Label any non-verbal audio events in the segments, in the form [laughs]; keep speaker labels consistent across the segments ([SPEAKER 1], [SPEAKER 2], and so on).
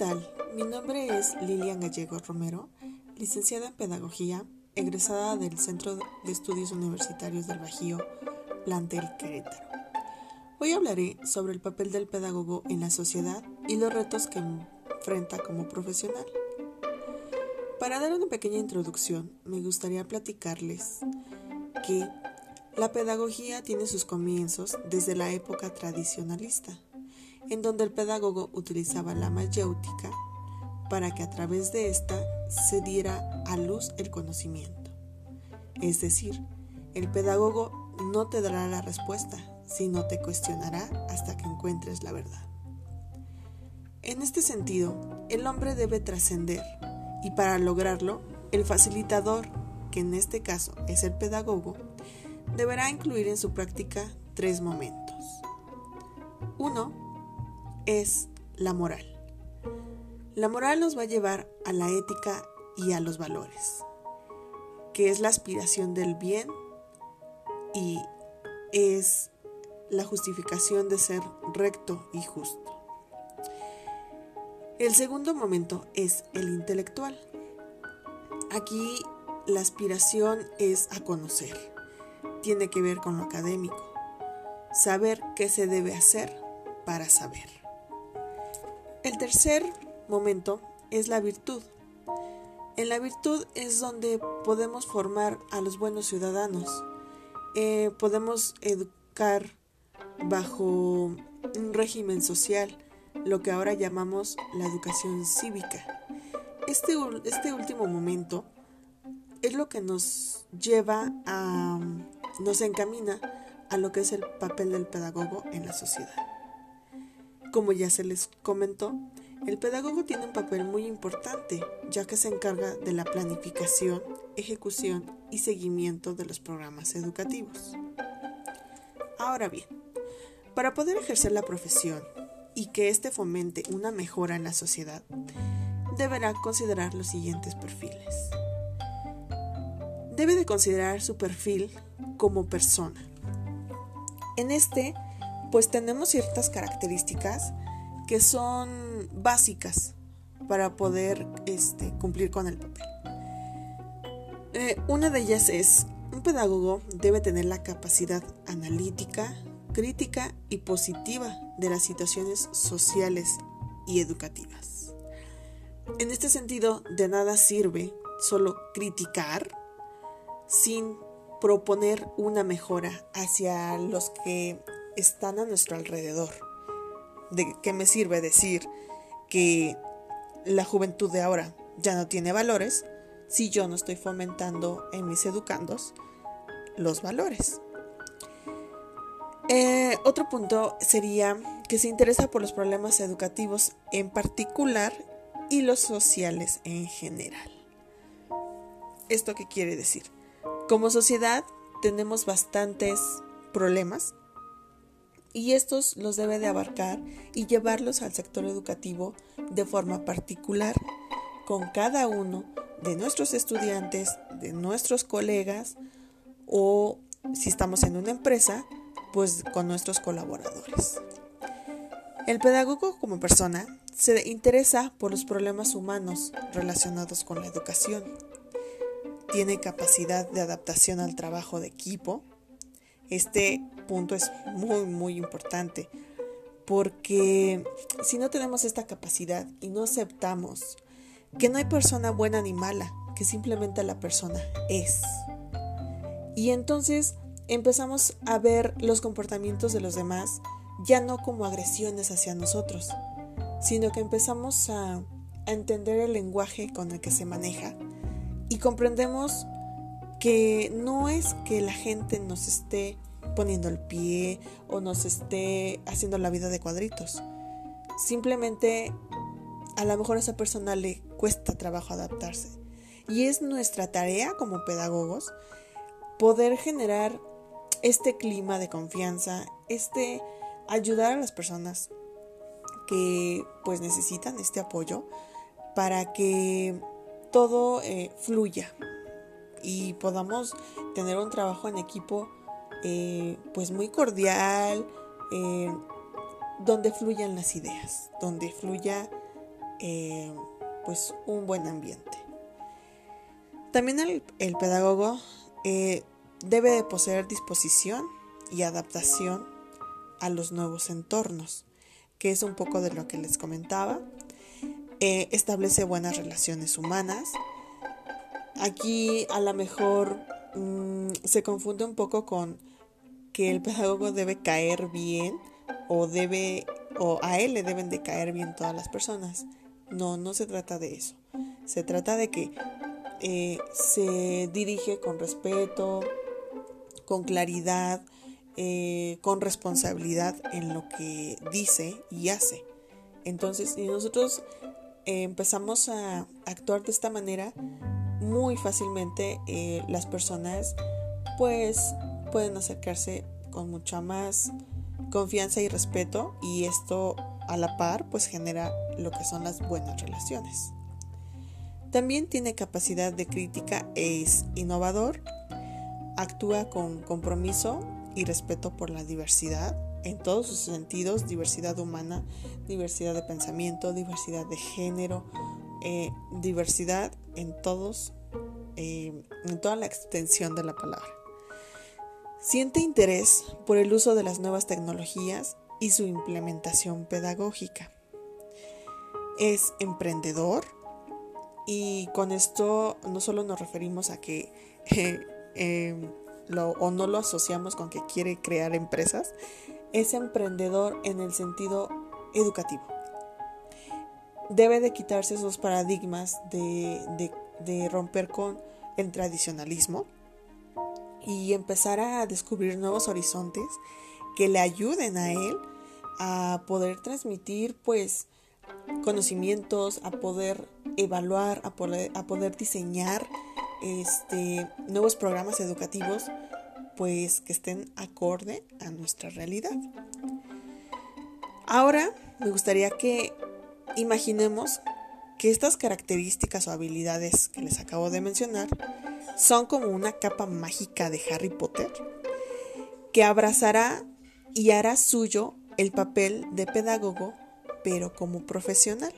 [SPEAKER 1] tal? Mi nombre es Lilian Gallego Romero, licenciada en Pedagogía, egresada del Centro de Estudios Universitarios del Bajío, plantel Querétaro. Hoy hablaré sobre el papel del pedagogo en la sociedad y los retos que enfrenta como profesional. Para dar una pequeña introducción, me gustaría platicarles que la pedagogía tiene sus comienzos desde la época tradicionalista, en donde el pedagogo utilizaba la mayéutica para que a través de ésta se diera a luz el conocimiento. Es decir, el pedagogo no te dará la respuesta, sino te cuestionará hasta que encuentres la verdad. En este sentido, el hombre debe trascender y para lograrlo, el facilitador, que en este caso es el pedagogo, deberá incluir en su práctica tres momentos. Uno es la moral. La moral nos va a llevar a la ética y a los valores, que es la aspiración del bien y es la justificación de ser recto y justo. El segundo momento es el intelectual. Aquí la aspiración es a conocer. Tiene que ver con lo académico. Saber qué se debe hacer para saber. El tercer momento es la virtud. En la virtud es donde podemos formar a los buenos ciudadanos. Eh, podemos educar bajo un régimen social lo que ahora llamamos la educación cívica. Este, este último momento es lo que nos lleva a, nos encamina a lo que es el papel del pedagogo en la sociedad. Como ya se les comentó, el pedagogo tiene un papel muy importante, ya que se encarga de la planificación, ejecución y seguimiento de los programas educativos. Ahora bien, para poder ejercer la profesión y que éste fomente una mejora en la sociedad, deberá considerar los siguientes perfiles. Debe de considerar su perfil como persona. En este, pues tenemos ciertas características que son básicas para poder este, cumplir con el papel. Eh, una de ellas es, un pedagogo debe tener la capacidad analítica, crítica y positiva de las situaciones sociales y educativas. En este sentido, de nada sirve solo criticar sin proponer una mejora hacia los que están a nuestro alrededor. ¿De qué me sirve decir que la juventud de ahora ya no tiene valores si yo no estoy fomentando en mis educandos los valores? Eh, otro punto sería que se interesa por los problemas educativos en particular y los sociales en general. ¿Esto qué quiere decir? Como sociedad tenemos bastantes problemas y estos los debe de abarcar y llevarlos al sector educativo de forma particular con cada uno de nuestros estudiantes, de nuestros colegas o si estamos en una empresa, pues con nuestros colaboradores. El pedagogo como persona se interesa por los problemas humanos relacionados con la educación. Tiene capacidad de adaptación al trabajo de equipo. Este punto es muy, muy importante porque si no tenemos esta capacidad y no aceptamos que no hay persona buena ni mala, que simplemente la persona es. Y entonces empezamos a ver los comportamientos de los demás ya no como agresiones hacia nosotros, sino que empezamos a, entender el lenguaje con el que se maneja y comprendemos que no es que la gente nos esté poniendo el pie o nos esté haciendo la vida de cuadritos. Simplemente a lo mejor a esa persona le cuesta trabajo adaptarse. Y es nuestra tarea como pedagogos poder generar este clima de confianza, este ayudar a las personas que pues necesitan este apoyo para que todo eh, fluya y podamos tener un trabajo en equipo eh, pues muy cordial eh, donde fluyan las ideas donde fluya eh, pues un buen ambiente. También el, pedagogo eh, debe de poseer disposición y adaptación a los nuevos entornos, que es un poco de lo que les comentaba. Establece buenas relaciones humanas. Aquí a lo mejor mm, se confunde un poco con que el pedagogo debe caer bien o debe o a él le deben de caer bien todas las personas. No, no se trata de eso. Se trata de que eh, se dirige con respeto, con claridad, eh, con responsabilidad en lo que dice y hace. Entonces, si nosotros eh, empezamos a actuar de esta manera, muy fácilmente las personas pues pueden acercarse con mucha más confianza y respeto y esto a la par pues genera lo que son las buenas relaciones. También tiene capacidad de crítica es innovador, actúa con compromiso y respeto por la diversidad en todos sus sentidos, diversidad humana, diversidad de pensamiento, diversidad de género, eh, diversidad en todos, eh, en toda la extensión de la palabra. Siente interés por el uso de las nuevas tecnologías y su implementación pedagógica. Es emprendedor y con esto no solo nos referimos a que [laughs] eh, em, lo, o no lo asociamos con que quiere crear empresas, es emprendedor en el sentido educativo. Debe de quitarse esos paradigmas de, de romper con el tradicionalismo y empezar a descubrir nuevos horizontes que le ayuden a él a poder transmitir pues conocimientos, a poder evaluar, a poder, a poder diseñar este, nuevos programas educativos pues que estén acorde a nuestra realidad. Ahora me gustaría que imaginemos que estas características o habilidades que les acabo de mencionar son como una capa mágica de Harry Potter que abrazará y hará suyo el papel de pedagogo, pero como profesional,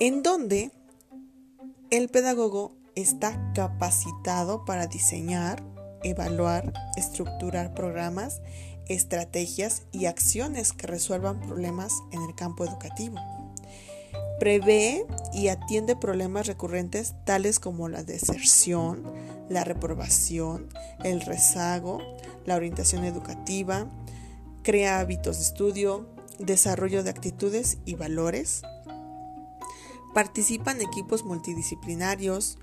[SPEAKER 1] en donde el pedagogo está capacitado para diseñar, evaluar, estructurar programas, estrategias y acciones que resuelvan problemas en el campo educativo Prevé y atiende problemas recurrentes tales como la deserción, la reprobación, el rezago, la orientación educativa, crea hábitos de estudio, desarrollo de actitudes y valores. Participa en equipos multidisciplinarios,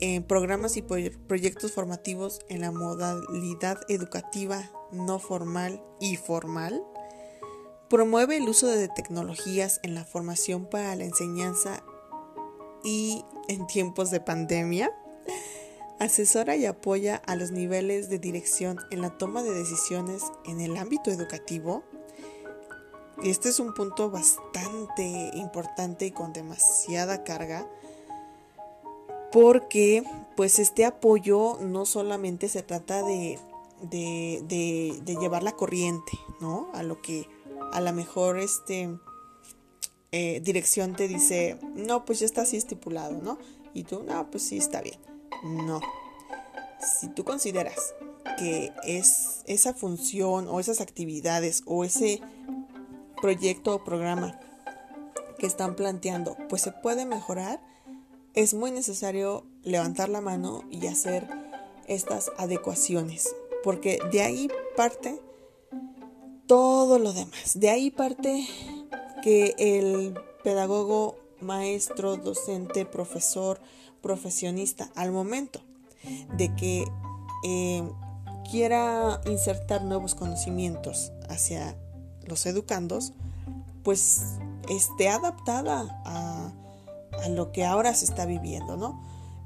[SPEAKER 1] en programas y proyectos formativos en la modalidad educativa no formal y formal Promueve el uso de tecnologías en la formación para la enseñanza y en tiempos de pandemia. Asesora y apoya a los niveles de dirección en la toma de decisiones en el ámbito educativo. Y este es un punto bastante importante y con demasiada carga porque pues este apoyo no solamente se trata de, de, llevar la corriente, ¿no? A lo que a lo mejor este eh, dirección te dice, no, pues ya está así estipulado, ¿no? Y tú, no, pues sí está bien. No. Si tú consideras que es esa función o esas actividades o ese proyecto o programa que están planteando, pues se puede mejorar, es muy necesario levantar la mano y hacer estas adecuaciones, porque de ahí parte todo lo demás. De ahí parte que el pedagogo, maestro, docente, profesor, profesionista, al momento de que eh, quiera insertar nuevos conocimientos hacia los educandos, pues esté adaptada a, lo que ahora se está viviendo, ¿no?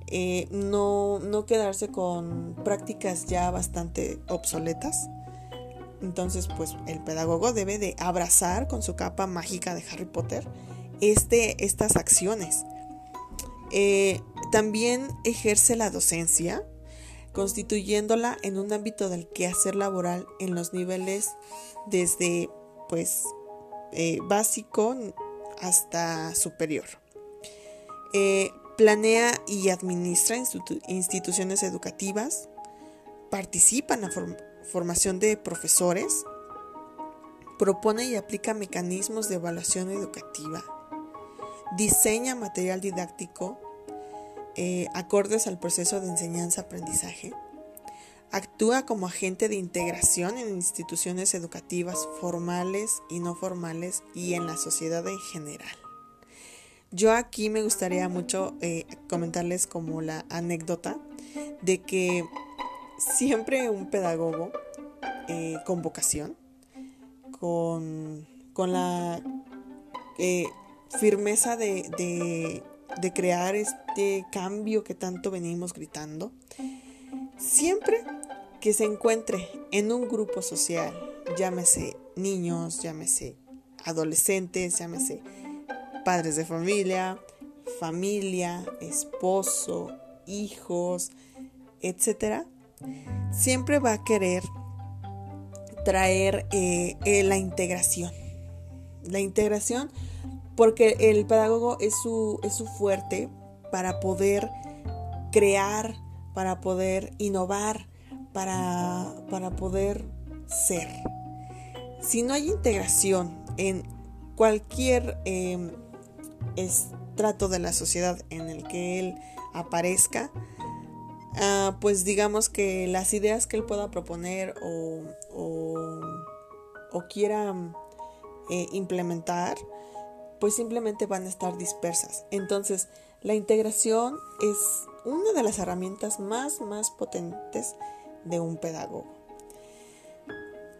[SPEAKER 1] Eh, no, no quedarse con prácticas ya bastante obsoletas, entonces, pues el pedagogo debe de abrazar con su capa mágica de Harry Potter este, estas acciones. Eh, también ejerce la docencia, constituyéndola en un ámbito del quehacer laboral en los niveles desde pues eh, básico hasta superior. Eh, planea y administra instituciones educativas, participa formación de profesores, propone y aplica mecanismos de evaluación educativa, diseña material didáctico eh, acordes al proceso de enseñanza-aprendizaje, actúa como agente de integración en instituciones educativas formales y no formales y en la sociedad en general. Yo aquí me gustaría mucho eh, comentarles como la anécdota de que siempre un pedagogo eh, con vocación, con, la eh, firmeza de, de crear este cambio que tanto venimos gritando, siempre que se encuentre en un grupo social, llámese niños, llámese adolescentes, llámese padres de familia, familia, esposo, hijos, etc., siempre va a querer traer eh, eh, la integración. La integración porque el pedagogo es su, es su fuerte para poder crear, para poder innovar, para, para poder ser. Si no hay integración en cualquier em, estrato de la sociedad en el que él aparezca, ah, pues digamos que las ideas que él pueda proponer o, quiera eh, implementar, pues simplemente van a estar dispersas. Entonces, la integración es una de las herramientas más, más potentes de un pedagogo.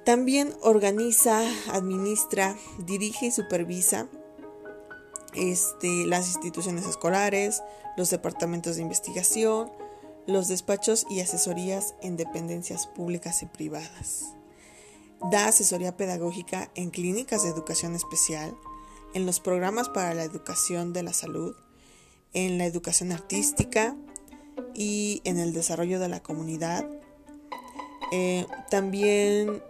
[SPEAKER 1] También organiza, administra, dirige y supervisa este, las instituciones escolares, los departamentos de investigación, los despachos y asesorías en dependencias públicas y privadas. Da asesoría pedagógica en clínicas de educación especial, en los programas para la educación de la salud, en la educación artística y en el desarrollo de la comunidad. Eh, también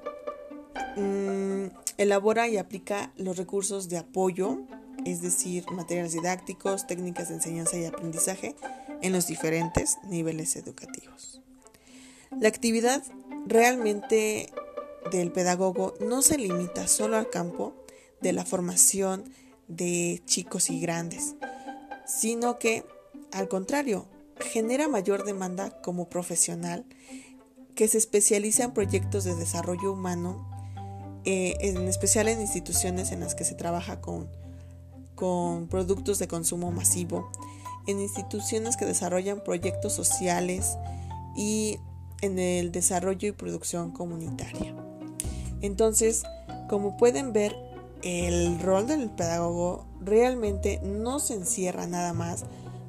[SPEAKER 1] mm, elabora y aplica los recursos de apoyo es decir, materiales didácticos, técnicas de enseñanza y aprendizaje en los diferentes niveles educativos. La actividad realmente del pedagogo no se limita solo al campo de la formación de chicos y grandes, sino que, al contrario, genera mayor demanda como profesional que se especializa en proyectos de desarrollo humano, eh, en especial en instituciones en las que se trabaja con con productos de consumo masivo, en instituciones que desarrollan proyectos sociales y en el desarrollo y producción comunitaria. Entonces, como pueden ver, el rol del pedagogo realmente no se encierra nada más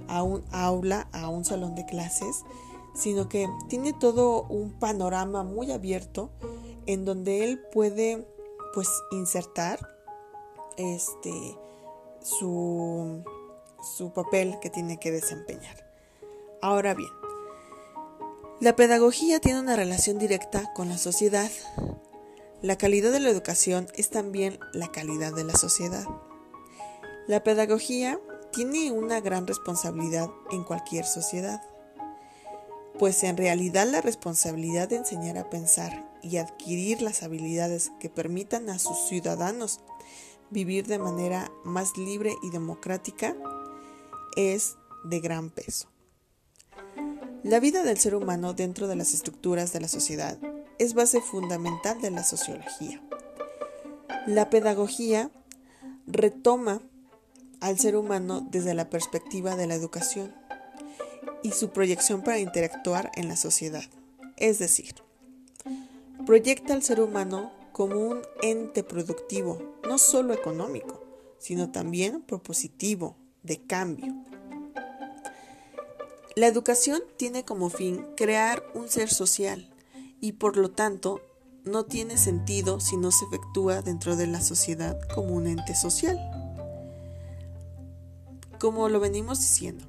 [SPEAKER 1] a un aula, a un salón de clases, sino que tiene todo un panorama muy abierto en donde él puede pues insertar este su, su papel que tiene que desempeñar. Ahora bien, la pedagogía tiene una relación directa con la sociedad. La calidad de la educación es también la calidad de la sociedad. La pedagogía tiene una gran responsabilidad en cualquier sociedad, pues en realidad la responsabilidad de enseñar a pensar y adquirir las habilidades que permitan a sus ciudadanos vivir de manera más libre y democrática es de gran peso. La vida del ser humano dentro de las estructuras de la sociedad es base fundamental de la sociología. La pedagogía retoma al ser humano desde la perspectiva de la educación y su proyección para interactuar en la sociedad. Es decir, proyecta al ser humano como un ente productivo, no solo económico, sino también propositivo, de cambio. La educación tiene como fin crear un ser social y por lo tanto no tiene sentido si no se efectúa dentro de la sociedad como un ente social. Como lo venimos diciendo,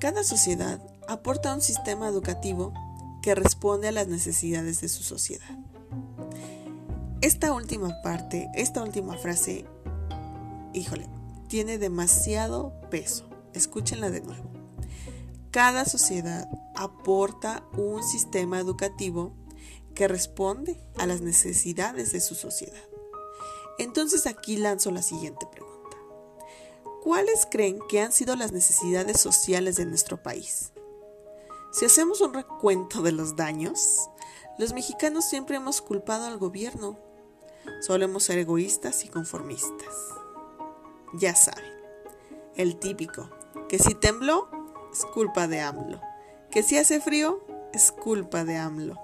[SPEAKER 1] cada sociedad aporta un sistema educativo que responde a las necesidades de su sociedad. Esta última parte, esta última frase, híjole, tiene demasiado peso. Escúchenla de nuevo. Cada sociedad aporta un sistema educativo que responde a las necesidades de su sociedad. Entonces aquí lanzo la siguiente pregunta. ¿Cuáles creen que han sido las necesidades sociales de nuestro país? Si hacemos un recuento de los daños, los mexicanos siempre hemos culpado al gobierno. Solemos ser egoístas y conformistas. Ya saben, el típico, que si tembló, es culpa de AMLO. Que si hace frío, es culpa de AMLO.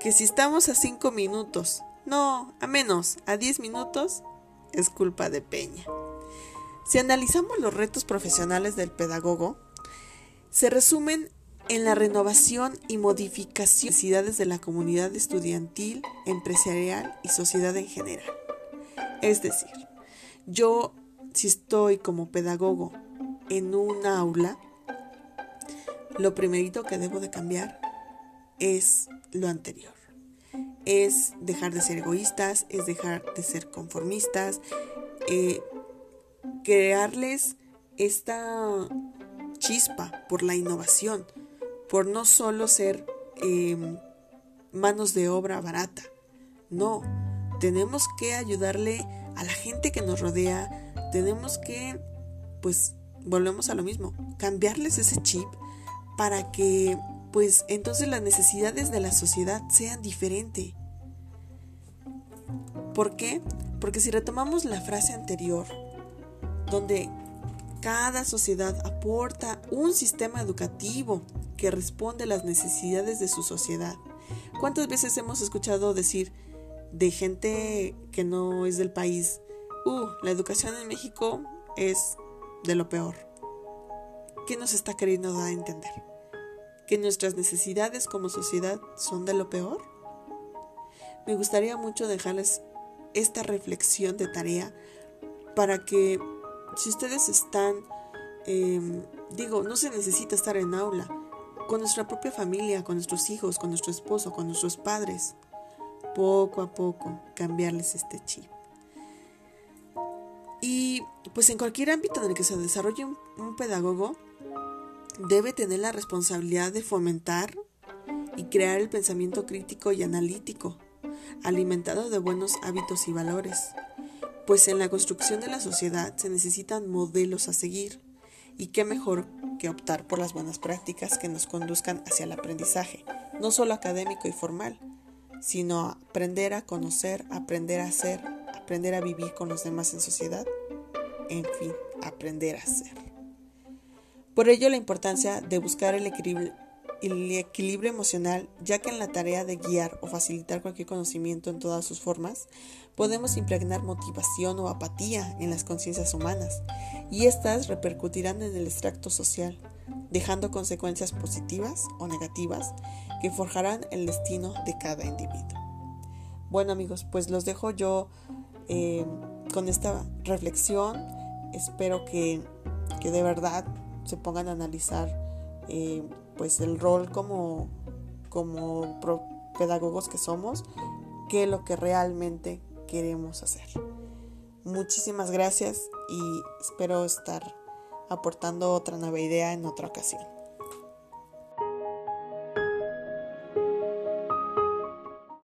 [SPEAKER 1] Que si estamos a 5 minutos, no, a menos, a 10 minutos, es culpa de Peña. Si analizamos los retos profesionales del pedagogo, se resumen en la renovación y modificación de necesidades de la comunidad estudiantil, empresarial y sociedad en general. Es decir, yo si estoy como pedagogo en un aula, lo primerito que debo de cambiar es lo anterior. Es dejar de ser egoístas, es dejar de ser conformistas, eh, crearles esta chispa por la innovación, por no solo ser em, manos de obra barata. No, tenemos que ayudarle a la gente que nos rodea, tenemos que, pues, volvemos a lo mismo, cambiarles ese chip para que, pues, entonces las necesidades de la sociedad sean diferentes. ¿Por qué? Porque si retomamos la frase anterior, donde cada sociedad aporta un sistema educativo que responde a las necesidades de su sociedad. ¿Cuántas veces hemos escuchado decir de gente que no es del país, uh, la educación en México es de lo peor. ¿Qué nos está queriendo dar a entender? ¿Que nuestras necesidades como sociedad son de lo peor? Me gustaría mucho dejarles esta reflexión de tarea para que si ustedes están, em, digo, no se necesita estar en aula, con nuestra propia familia, con nuestros hijos, con nuestro esposo, con nuestros padres, poco a poco cambiarles este chip. Y pues en cualquier ámbito en el que se desarrolle un, pedagogo, debe tener la responsabilidad de fomentar y crear el pensamiento crítico y analítico, alimentado de buenos hábitos y valores, pues en la construcción de la sociedad se necesitan modelos a seguir, y qué mejor que optar por las buenas prácticas que nos conduzcan hacia el aprendizaje, no solo académico y formal, sino aprender a conocer, aprender a ser, aprender a vivir con los demás en sociedad, en fin, aprender a ser. Por ello la importancia de buscar el equilibrio, emocional, ya que en la tarea de guiar o facilitar cualquier conocimiento en todas sus formas, podemos impregnar motivación o apatía en las conciencias humanas, y éstas repercutirán en el extracto social, dejando consecuencias positivas o negativas que forjarán el destino de cada individuo. Bueno amigos, pues los dejo yo eh, con esta reflexión. Espero que, de verdad se pongan a analizar eh, pues el rol como, como pedagogos que somos, qué es lo que realmente queremos hacer. Muchísimas gracias y espero estar aportando otra nueva idea en otra ocasión.